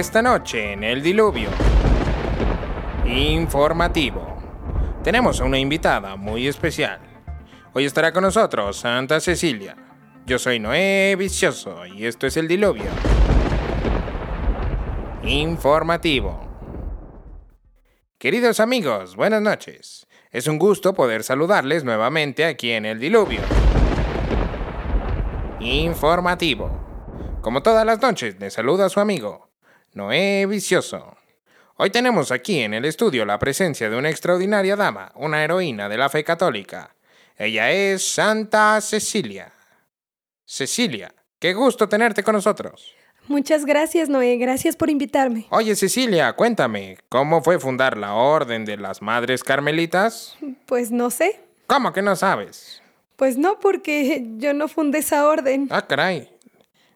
Esta noche en El Diluvio. Informativo. Tenemos a una invitada muy especial. Hoy estará con nosotros Santa Cecilia. Yo soy Noé Vicioso y esto es El Diluvio. Informativo. Queridos amigos, buenas noches. Es un gusto poder saludarles nuevamente aquí en El Diluvio. Informativo. Como todas las noches, les saluda su amigo, Noé Vicioso. Hoy tenemos aquí en el estudio la presencia de una extraordinaria dama, una heroína de la fe católica. Ella es Santa Cecilia. Cecilia, qué gusto tenerte con nosotros. Muchas gracias, Noé. Gracias por invitarme. Oye, Cecilia, cuéntame, ¿cómo fue fundar la Orden de las Madres Carmelitas? Pues no sé. ¿Cómo que no sabes? Pues no, porque yo no fundé esa orden. Ah, caray.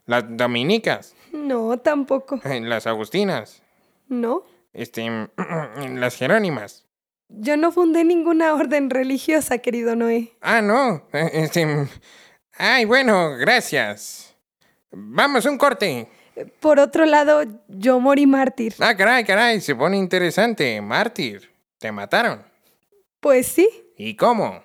Las dominicas, No, tampoco. las agustinas, No. este, las jerónimas. Yo no fundé ninguna orden religiosa, querido Noé. Ah, no, este, ay, bueno, gracias. Vamos, un corte. Por otro lado, yo morí mártir. Ah, caray, caray, se pone interesante. Mártir, ¿te mataron? Pues sí. ¿Y cómo?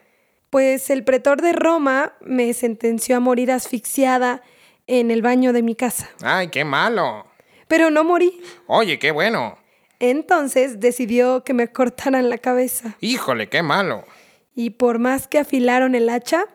Pues el pretor de Roma me sentenció a morir asfixiada en el baño de mi casa. Ay, qué malo. Pero no morí. Oye, qué bueno. Entonces decidió que me cortaran la cabeza. Híjole, qué malo. Y por más que afilaron el hacha,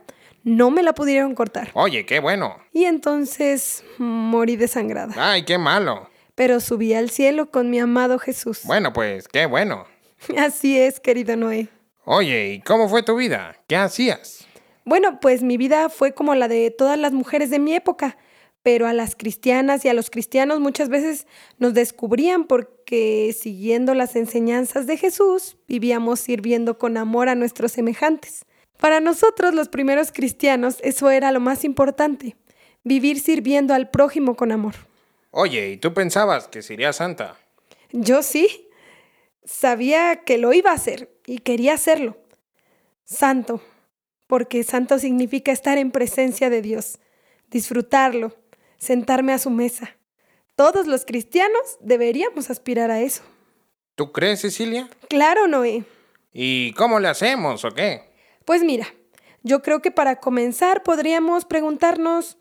no me la pudieron cortar. Oye, qué bueno. Y entonces morí desangrada. Ay, qué malo. Pero subí al cielo con mi amado Jesús. Bueno, pues, qué bueno. Así es, querido Noé. Oye, ¿y cómo fue tu vida? ¿Qué hacías? Bueno, pues mi vida fue como la de todas las mujeres de mi época, pero a las cristianas y a los cristianos muchas veces nos descubrían porque siguiendo las enseñanzas de Jesús vivíamos sirviendo con amor a nuestros semejantes. Para nosotros los primeros cristianos eso era lo más importante, vivir sirviendo al prójimo con amor. Oye, ¿y tú pensabas que serías santa? Yo sí, sabía que lo iba a hacer y quería hacerlo. Santo, porque santo significa estar en presencia de Dios, disfrutarlo, sentarme a su mesa. Todos los cristianos deberíamos aspirar a eso. ¿Tú crees, Cecilia? Claro, Noé. ¿Y cómo le hacemos o qué? Pues mira, yo creo que para comenzar podríamos preguntarnos,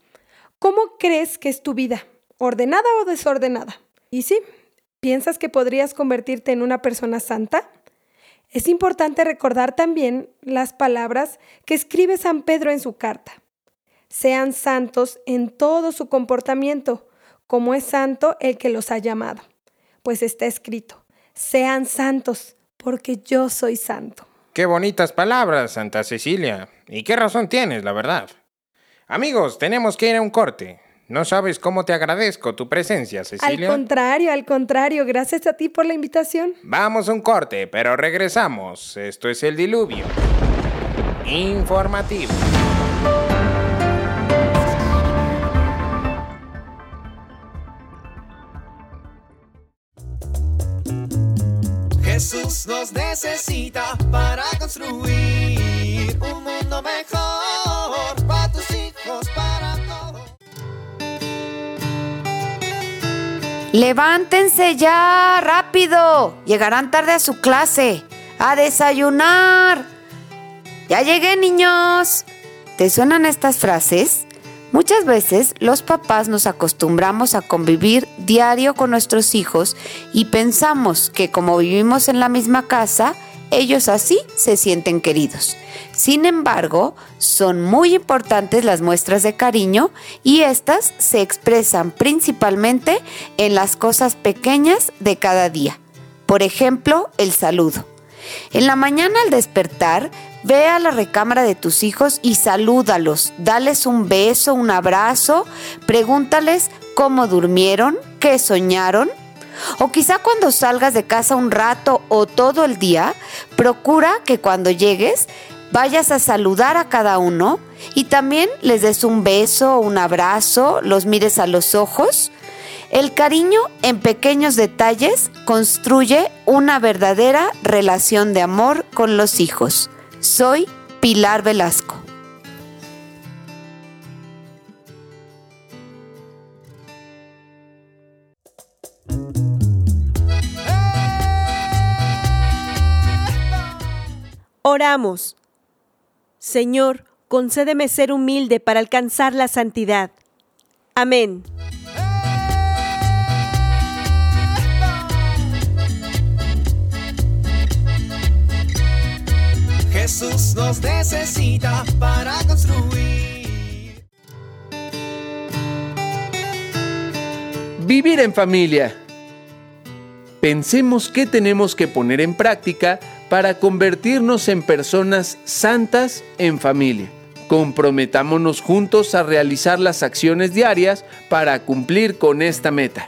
¿cómo crees que es tu vida? ¿Ordenada o desordenada? Y sí, ¿piensas que podrías convertirte en una persona santa? Es importante recordar también las palabras que escribe San Pedro en su carta. Sean santos en todo su comportamiento, como es santo el que los ha llamado. Pues está escrito, sean santos, porque yo soy santo. Qué bonitas palabras, Santa Cecilia. ¿Y qué razón tienes, la verdad? Amigos, tenemos que ir a un corte. No sabes cómo te agradezco tu presencia, Al Cecilia. contrario, al contrario, gracias a ti por la invitación. Vamos a un corte, pero regresamos. Esto es el diluvio. Informativo. Jesús nos necesita para construir un mundo mejor para tus hijos, para todos. Levántense ya, rápido. Llegarán tarde a su clase. A desayunar. Ya llegué, niños. ¿Te suenan estas frases? Muchas veces los papás nos acostumbramos a convivir diario con nuestros hijos y pensamos que como vivimos en la misma casa, ellos así se sienten queridos. Sin embargo, son muy importantes las muestras de cariño y estas se expresan principalmente en las cosas pequeñas de cada día. Por ejemplo, el saludo. En la mañana al despertar, ve a la recámara de tus hijos y salúdalos, dales un beso, un abrazo, pregúntales cómo durmieron, qué soñaron o quizá cuando salgas de casa un rato o todo el día, procura que cuando llegues vayas a saludar a cada uno y también les des un beso, un abrazo, los mires a los ojos. El cariño en pequeños detalles construye una verdadera relación de amor con los hijos. Soy Pilar Velasco. Oramos. Señor, concédeme ser humilde para alcanzar la santidad. Amén. Jesús nos necesita para construir. Vivir en familia. Pensemos qué tenemos que poner en práctica para convertirnos en personas santas en familia. Comprometámonos juntos a realizar las acciones diarias para cumplir con esta meta.